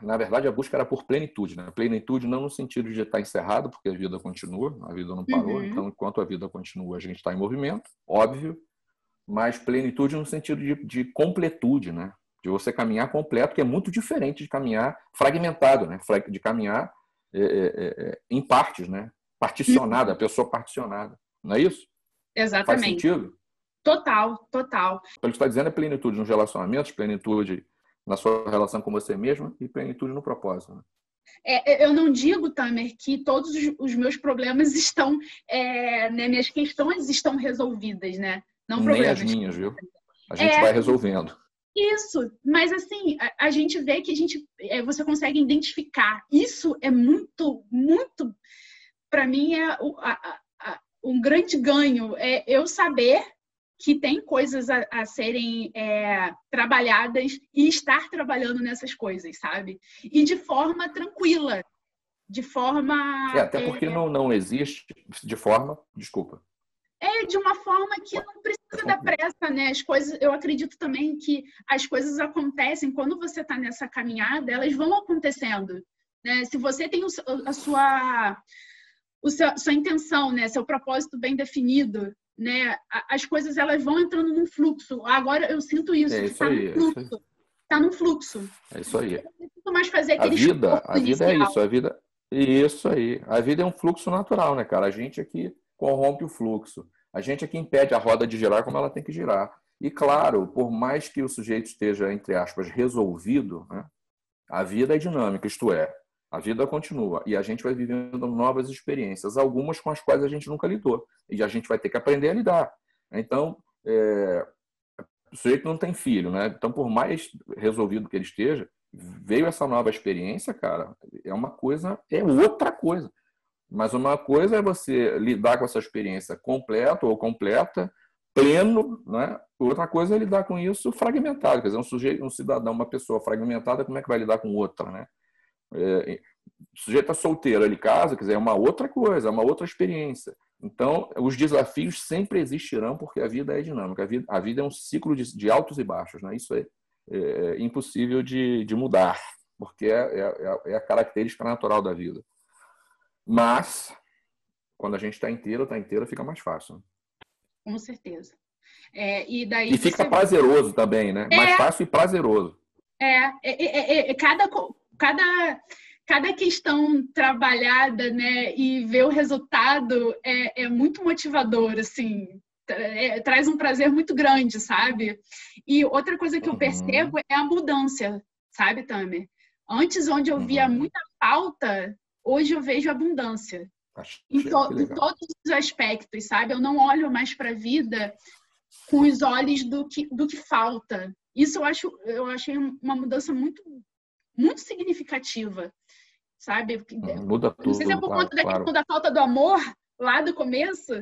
na verdade, a busca era por plenitude. Né? Plenitude não no sentido de estar encerrado, porque a vida continua, a vida não parou. Uhum. Então, enquanto a vida continua, a gente está em movimento, óbvio, mas plenitude no sentido de, de completude, né? de você caminhar completo, que é muito diferente de caminhar fragmentado, né? de caminhar é, é, é, é, em partes, né? Particionada, a pessoa particionada. Não é isso? Exatamente. Faz sentido? Total, total. O que está dizendo é plenitude nos relacionamentos, plenitude na sua relação com você mesmo e plenitude no propósito. Né? É, eu não digo, Tamer, que todos os meus problemas estão, é, né, minhas questões estão resolvidas, né? Não Nem problemas. as minhas, viu? A gente é, vai resolvendo. Isso, mas assim, a, a, gente vê que a gente, é, você consegue identificar. Isso é muito, muito, para mim, é o, a, a, um grande ganho. É eu saber que tem coisas a, a serem é, trabalhadas e estar trabalhando nessas coisas, sabe? E de forma tranquila, de forma. É, até porque é, não, não existe de forma. Desculpa. É de uma forma que não precisa da pressa, né? As coisas, eu acredito também que as coisas acontecem quando você está nessa caminhada, elas vão acontecendo. Né? Se você tem a sua, o seu, sua intenção, né? Seu propósito bem definido, né? As coisas elas vão entrando num fluxo. Agora eu sinto isso. É isso tá aí. Fluxo. Está num fluxo. É isso aí. Eu não mais fazer a vida, a vida é isso. A vida, isso aí. A vida é um fluxo natural, né, cara? A gente aqui corrompe o fluxo. A gente é que impede a roda de girar como ela tem que girar. E claro, por mais que o sujeito esteja, entre aspas, resolvido, né, a vida é dinâmica, isto é, a vida continua e a gente vai vivendo novas experiências, algumas com as quais a gente nunca lidou. E a gente vai ter que aprender a lidar. Então, é, o sujeito não tem filho, né? Então, por mais resolvido que ele esteja, veio essa nova experiência, cara, é uma coisa, é outra coisa. Mas uma coisa é você lidar com essa experiência completa ou completa, pleno, né? Outra coisa é lidar com isso fragmentado. Quer dizer, um sujeito, um cidadão, uma pessoa fragmentada, como é que vai lidar com outra, né? É, o sujeito está solteiro, ele casa, quer dizer, é uma outra coisa, é uma outra experiência. Então, os desafios sempre existirão porque a vida é dinâmica. A vida, a vida é um ciclo de, de, altos e baixos, né? Isso é, é, é impossível de, de mudar, porque é, é, é a característica natural da vida. Mas, quando a gente está inteiro, está inteiro, fica mais fácil. Né? Com certeza. É, e, daí e fica você... prazeroso também, né? É, mais fácil e prazeroso. É, é, é, é, cada, cada, cada questão trabalhada, né, e ver o resultado é, é muito motivador, assim, é, traz um prazer muito grande, sabe? E outra coisa que eu uhum. percebo é a mudança, sabe, Tamer? Antes, onde eu via uhum. muita falta, hoje eu vejo abundância. Em, to em, todos os aspectos, sabe? Eu não olho mais para a vida com os olhos do que, do que falta. Isso eu acho, eu achei uma mudança muito, muito significativa, sabe? Hum, muda tudo. Não sei se é por claro, conta claro. da falta do amor lá do começo,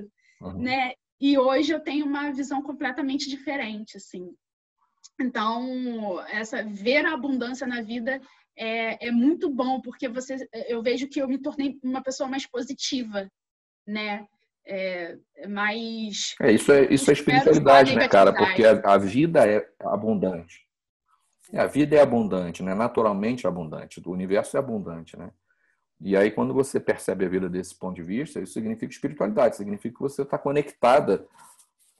uhum. né? E hoje eu tenho uma visão completamente diferente, assim. Então, essa ver a abundância na vida é, é muito bom, porque você, eu vejo que eu me tornei uma pessoa mais positiva, né? É, é mais. É, isso é, isso é espiritualidade, né, cara? Porque a, a vida é abundante. É, a vida é abundante, né? Naturalmente abundante. O universo é abundante, né? E aí, quando você percebe a vida desse ponto de vista, isso significa espiritualidade, significa que você está conectada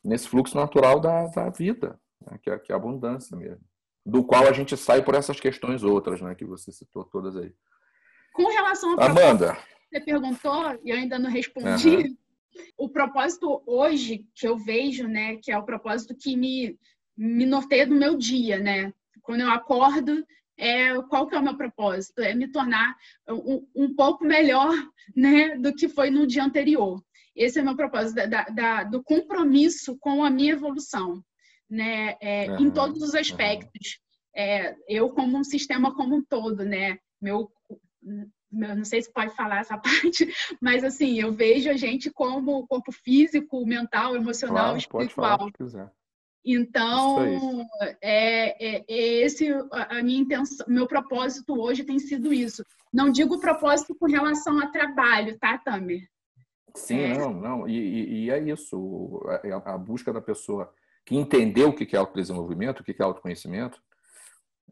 nesse fluxo natural da, da vida, né? que, é, que é a abundância mesmo. do qual a gente sai por essas questões outras, né, que você citou todas aí. Com relação ao Amanda, você perguntou e eu ainda não respondi. Uhum. O propósito hoje que eu vejo, né, que é o propósito que me me norteia do meu dia, né? Quando eu acordo, é, qual que é o meu propósito? É me tornar um, um pouco melhor, né, do que foi no dia anterior. Esse é o meu propósito, da, da, do compromisso com a minha evolução, né, é, uhum, em todos os aspectos. É, eu como um sistema como um todo, né, meu, meu, não sei se pode falar essa parte, mas assim, eu vejo a gente como corpo físico, mental, emocional, claro, espiritual. Pode falar, se quiser. Então, é, é, é, esse a minha intenção, meu propósito hoje tem sido isso. Não digo propósito com relação a trabalho, tá, Tamer? Sim, é. não, não. E, e, é isso, é a, a, busca da pessoa que entendeu o que é autodesenvolvimento, o que é autoconhecimento,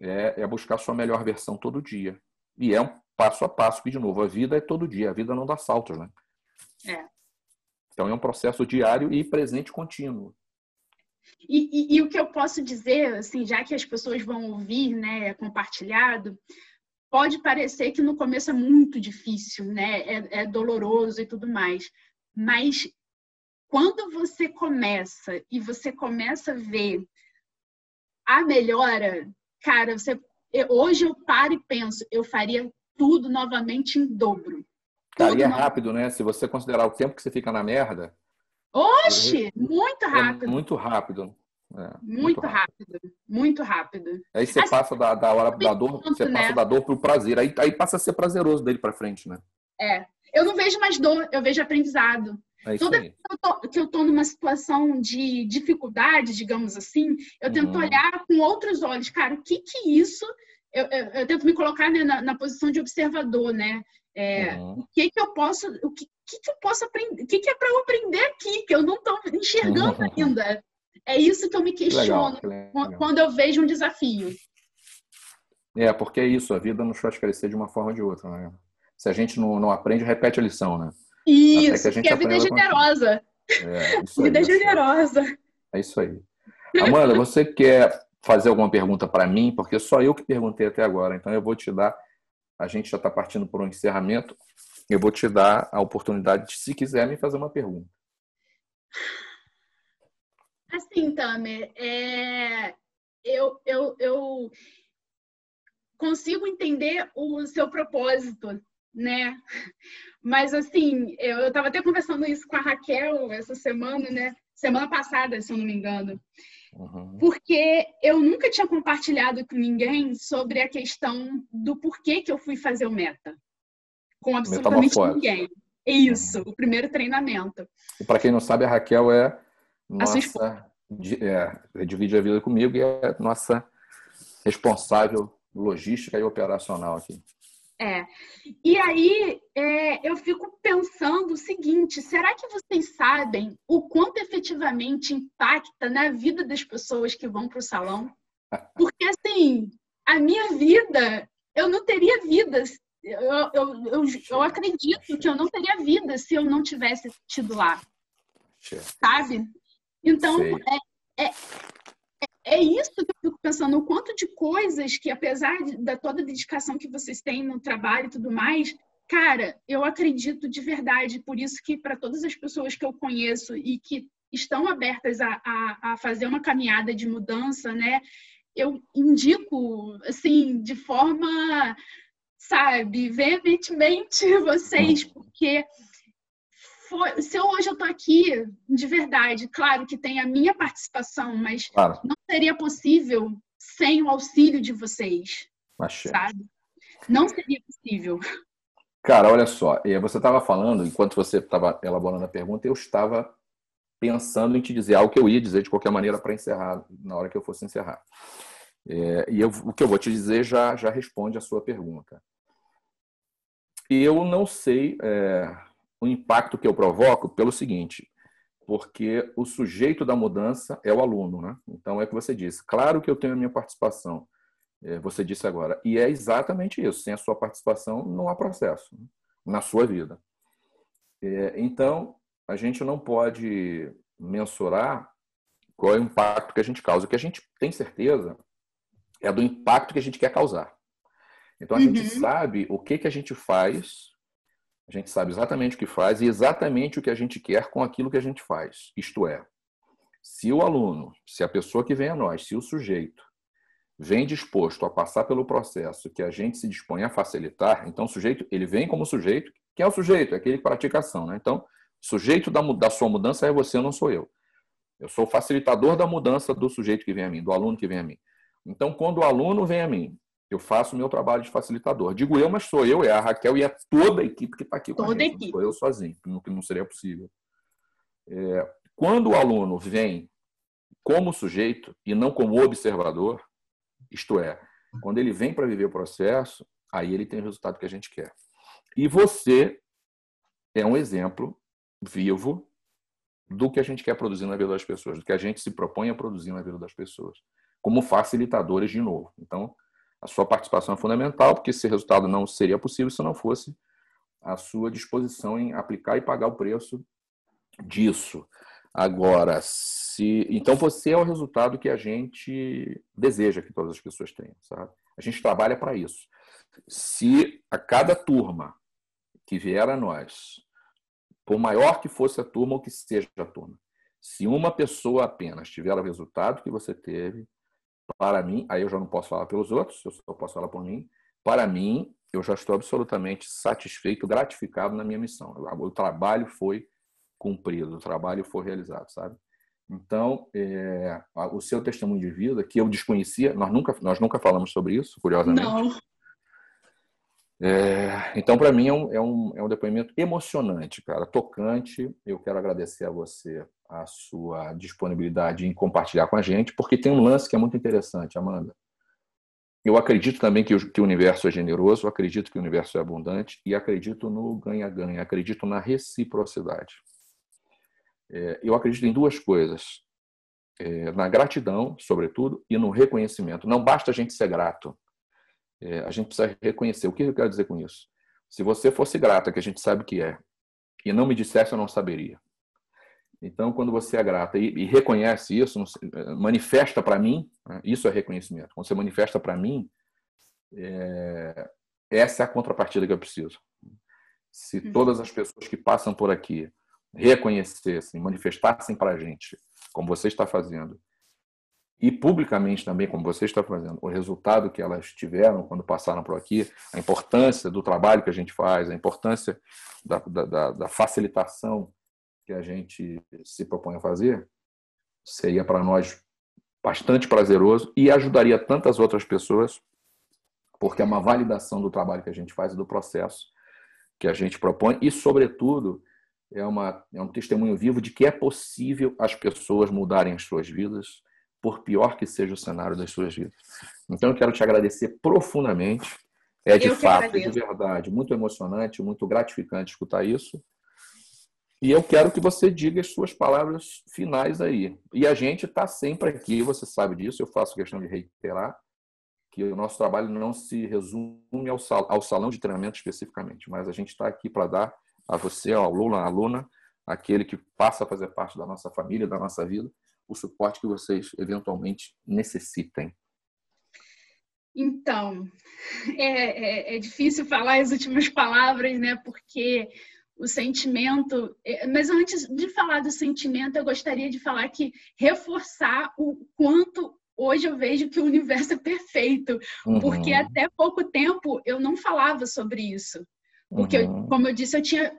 é, é buscar a sua melhor versão todo dia. E é um passo a passo, que, de novo, a vida é todo dia, a vida não dá saltos, né? É. Então é um processo diário e presente contínuo. E, e, e, o que eu posso dizer, assim, já que as pessoas vão ouvir, né, compartilhado, pode parecer que no começo é muito difícil, né, é, é doloroso e tudo mais, mas quando você começa e você começa a ver a melhora, cara, você, hoje eu paro e penso, eu faria tudo novamente em dobro. E é rápido, né? Se você considerar o tempo que você fica na merda, Oxe, muito é rápido. É muito rápido. É, muito, muito rápido. rápido. muito rápido. Aí você assim, passa da, da hora da dor, você né? passa da dor pro prazer. Aí, aí passa a ser prazeroso dele para frente, né? É. Eu não vejo mais dor, eu vejo aprendizado. É Toda vez que eu, tô, que eu tô numa situação de dificuldade, digamos assim, eu tento uhum. olhar com outros olhos. Cara, o que que isso... Eu, eu, eu tento me colocar né, na, na, posição de observador, né? É, uhum. O que que eu posso... O que, que, que eu posso aprender? O que, que é para eu aprender aqui que eu não estou enxergando ainda? É isso que eu me questiono legal, legal. quando eu vejo um desafio. É, porque é isso, a vida nos faz crescer de uma forma ou de outra, né? Se a gente não, não aprende, repete a lição, né? Isso, que a, gente a vida é generosa. É, isso vida é generosa. É isso aí. Amanda, você quer fazer alguma pergunta para mim? Porque só eu que perguntei até agora, então eu vou te dar. A gente já está partindo por um encerramento eu vou te dar a oportunidade de, se quiser, me fazer uma pergunta. Assim, Tamer, é... eu, eu, eu consigo entender o seu propósito, né? Mas, assim, eu estava até conversando isso com a Raquel essa semana, né? Semana passada, se eu não me engano. Uhum. Porque eu nunca tinha compartilhado com ninguém sobre a questão do porquê que eu fui fazer o meta com absolutamente ninguém. Isso, o primeiro treinamento. E para quem não sabe, a Raquel é nossa, é, divide a vida comigo e é nossa responsável logística e operacional aqui. É. E aí é, eu fico pensando o seguinte: será que vocês sabem o quanto efetivamente impacta na vida das pessoas que vão para o salão? Porque assim, a minha vida, eu não teria vida eu, eu, eu, eu, acredito que eu não teria vida se eu não tivesse tido lá. Sabe? Então, é, é, é, isso que eu fico pensando, o quanto de coisas que, apesar de, da toda a dedicação que vocês têm no trabalho e tudo mais, cara, eu acredito de verdade, por isso que para todas as pessoas que eu conheço e que estão abertas a, a, a fazer uma caminhada de mudança, né? Eu indico, assim, de forma sabe, veementemente vocês, porque se eu, hoje eu estou aqui, de verdade, claro que tem a minha participação, mas claro. não seria possível sem o auxílio de vocês, Achei. sabe? Não seria possível. Cara, olha só, eh, você estava falando, enquanto você estava elaborando a pergunta, eu estava pensando em te dizer algo que eu ia dizer de qualquer maneira para encerrar, na hora que eu fosse encerrar. É, e eu, o que eu vou te dizer já, já responde a sua pergunta. Eu não sei é, o impacto que eu provoco pelo seguinte, porque o sujeito da mudança é o aluno, né? Então é o que você disse. Claro que eu tenho a minha participação, é, você disse agora, e é exatamente isso. Sem a sua participação não há processo né? na sua vida. É, então a gente não pode mensurar qual é o impacto que a gente causa. O que a gente tem certeza é do impacto que a gente quer causar. Então a uhum. gente sabe o que, que a gente faz, a gente sabe exatamente o que faz e exatamente o que a gente quer com aquilo que a gente faz. Isto é, se o aluno, se a pessoa que vem a nós, se o sujeito vem disposto a passar pelo processo que a gente se dispõe a facilitar, então o sujeito, ele vem como sujeito, quem é o sujeito? É aquele que pratica ação, né? Então, sujeito da, da sua mudança é você, não sou eu. Eu sou o facilitador da mudança do sujeito que vem a mim, do aluno que vem a mim. Então, quando o aluno vem a mim, eu faço o meu trabalho de facilitador. Digo eu, mas sou eu, é a Raquel e é toda a equipe que está aqui com toda a gente. Não sou eu sozinho, que não seria possível. É, quando o aluno vem como sujeito e não como observador, isto é, quando ele vem para viver o processo, aí ele tem o resultado que a gente quer. E você é um exemplo vivo do que a gente quer produzir na vida das pessoas, do que a gente se propõe a produzir na vida das pessoas, como facilitadores de novo. Então, a sua participação é fundamental, porque esse resultado não seria possível se não fosse a sua disposição em aplicar e pagar o preço disso. Agora, se então você é o resultado que a gente deseja que todas as pessoas tenham, sabe? A gente trabalha para isso. Se a cada turma que vier a nós, por maior que fosse a turma ou que seja a turma, se uma pessoa apenas tiver o resultado que você teve, para mim, aí eu já não posso falar pelos outros, eu só posso falar por mim. Para mim, eu já estou absolutamente satisfeito, gratificado na minha missão. O trabalho foi cumprido, o trabalho foi realizado, sabe? Então, é, o seu testemunho de vida, que eu desconhecia, nós nunca, nós nunca falamos sobre isso, curiosamente. Não. É, então, para mim, é um, é, um, é um depoimento emocionante, cara, tocante. Eu quero agradecer a você a sua disponibilidade em compartilhar com a gente, porque tem um lance que é muito interessante, Amanda. Eu acredito também que o, que o universo é generoso, acredito que o universo é abundante e acredito no ganha-ganha, acredito na reciprocidade. É, eu acredito em duas coisas: é, na gratidão, sobretudo, e no reconhecimento. Não basta a gente ser grato, é, a gente precisa reconhecer. O que eu quero dizer com isso? Se você fosse grata, que a gente sabe que é, e não me dissesse, eu não saberia. Então, quando você é grata e, e reconhece isso, manifesta para mim, né, isso é reconhecimento. Quando você manifesta para mim, é, essa é a contrapartida que eu preciso. Se uhum. todas as pessoas que passam por aqui reconhecessem, manifestassem para a gente, como você está fazendo, e publicamente também, como você está fazendo, o resultado que elas tiveram quando passaram por aqui, a importância do trabalho que a gente faz, a importância da, da, da facilitação que a gente se propõe a fazer, seria para nós bastante prazeroso e ajudaria tantas outras pessoas, porque é uma validação do trabalho que a gente faz e do processo que a gente propõe e, sobretudo, é, uma, é um testemunho vivo de que é possível as pessoas mudarem as suas vidas, por pior que seja o cenário das suas vidas. Então, eu quero te agradecer profundamente. É de fato, de verdade, muito emocionante, muito gratificante escutar isso. E eu quero que você diga as suas palavras finais aí. E a gente está sempre aqui, você sabe disso, eu faço questão de reiterar que o nosso trabalho não se resume ao, sal, ao salão de treinamento especificamente, mas a gente está aqui para dar a você, ao à aluna, aquele que passa a fazer parte da nossa família, da nossa vida, o suporte que vocês eventualmente necessitem. Então, é, é, é difícil falar as últimas palavras, né? Porque o sentimento. É, mas antes de falar do sentimento, eu gostaria de falar que reforçar o quanto hoje eu vejo que o universo é perfeito, uhum. porque até pouco tempo eu não falava sobre isso. Porque, uhum. eu, como eu disse, eu tinha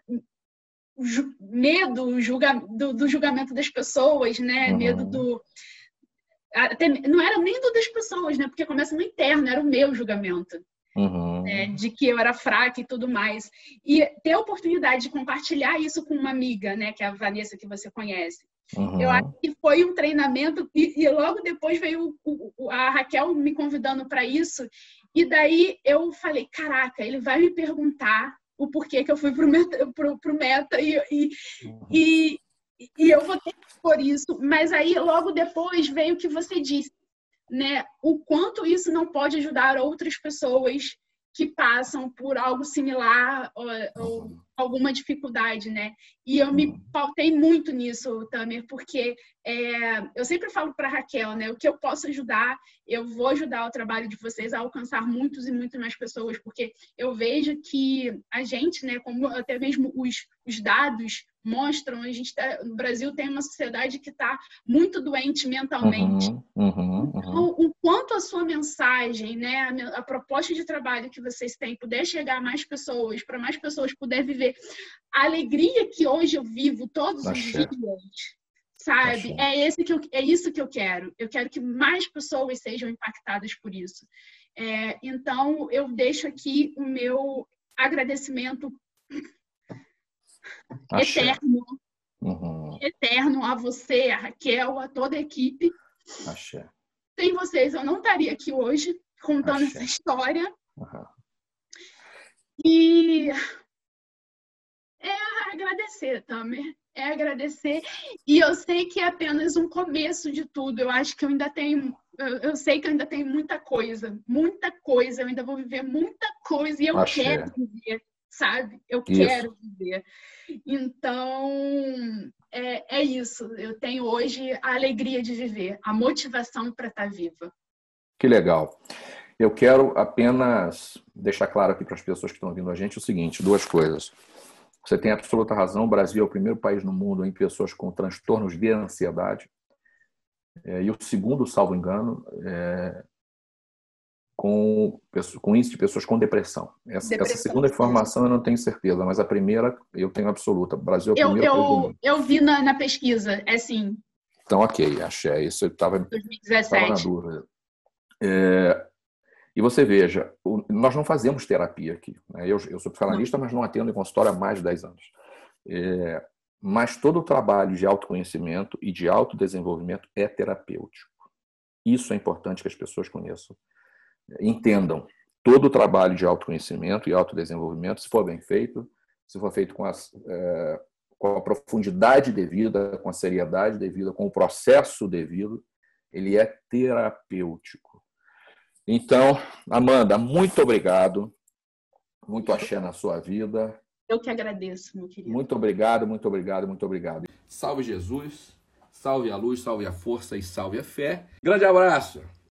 medo julga, do, do, julgamento das pessoas, né? Uhum. Medo do. Até, não era nem do das pessoas, né? Porque começa no interno, era o meu julgamento. Uhum. Né? De que eu era fraca e tudo mais. E ter a oportunidade de compartilhar isso com uma amiga, né? Que é a Vanessa, que você conhece. Uhum. Eu acho que foi um treinamento, e, e logo depois veio o, o, a Raquel me convidando para isso. E daí eu falei: caraca, ele vai me perguntar o porquê que eu fui pro meta, pro, pro meta e, e, uhum. e, e, eu vou ter que por isso. Mas aí logo depois veio o que você disse, né? O quanto isso não pode ajudar outras pessoas que passam por algo similar ou, ou alguma dificuldade, né? E eu me uhum. pautei muito nisso, Tamer, porque é, eu sempre falo para Raquel, né? O que eu posso ajudar, eu vou ajudar o trabalho de vocês a alcançar muitos e muito mais pessoas, porque eu vejo que a gente, né? Como até mesmo os, os dados mostram, a gente tá, no Brasil tem uma sociedade que está muito doente mentalmente. Uhum, uhum, uhum. Então, o quanto a sua mensagem, né, a, a, proposta de trabalho que vocês têm, puder chegar a mais pessoas, para mais pessoas puder viver a alegria que hoje eu vivo todos os dias, sabe? É, esse que eu, é isso que eu quero. Eu quero que mais pessoas sejam impactadas por isso. É, então, eu deixo aqui o meu agradecimento eterno, uhum. eterno a você, a Raquel, a toda a equipe. Axé. Sem vocês, eu não estaria aqui hoje contando Axé. essa história. Uhum. E é agradecer, Tamer. É agradecer. E eu sei que é apenas um começo de tudo. Eu acho que eu ainda tenho. Eu, sei que eu ainda tenho muita coisa, muita coisa. Eu ainda vou viver muita coisa e eu Axé. quero viver sabe? Eu isso. quero viver. Então, é, é isso. Eu tenho hoje a alegria de viver, a motivação para estar tá viva. Que legal. Eu quero apenas deixar claro aqui para as pessoas que estão ouvindo a gente o seguinte: duas coisas. Você tem absoluta razão, o Brasil é o primeiro país no mundo em pessoas com transtornos de ansiedade. É, e o segundo, salvo engano, é, com, com índice de pessoas com depressão. Essa, depressão, essa segunda informação eu não tenho certeza, mas a primeira eu tenho absoluta. O Brasil é o eu, primeiro eu, eu vi na, na, pesquisa, é sim. Então, ok, achei. Isso eu estava na dúvida. É, e você veja, nós não fazemos terapia aqui. Né? Eu, eu sou psicanalista, mas não atendo em consultório há mais de 10 anos. É, mas todo o trabalho de autoconhecimento e de autodesenvolvimento é terapêutico. Isso é importante que as pessoas conheçam entendam todo o trabalho de autoconhecimento e autodesenvolvimento, se for bem feito, se for feito com, as, é, com a profundidade devida, com a seriedade devida, com o processo devido, ele é terapêutico. Então, Amanda, muito obrigado. Muito axé na sua vida. Eu que agradeço, meu querido. Muito obrigado, muito obrigado, muito obrigado. Salve Jesus, salve a luz, salve a força e salve a fé. Grande abraço.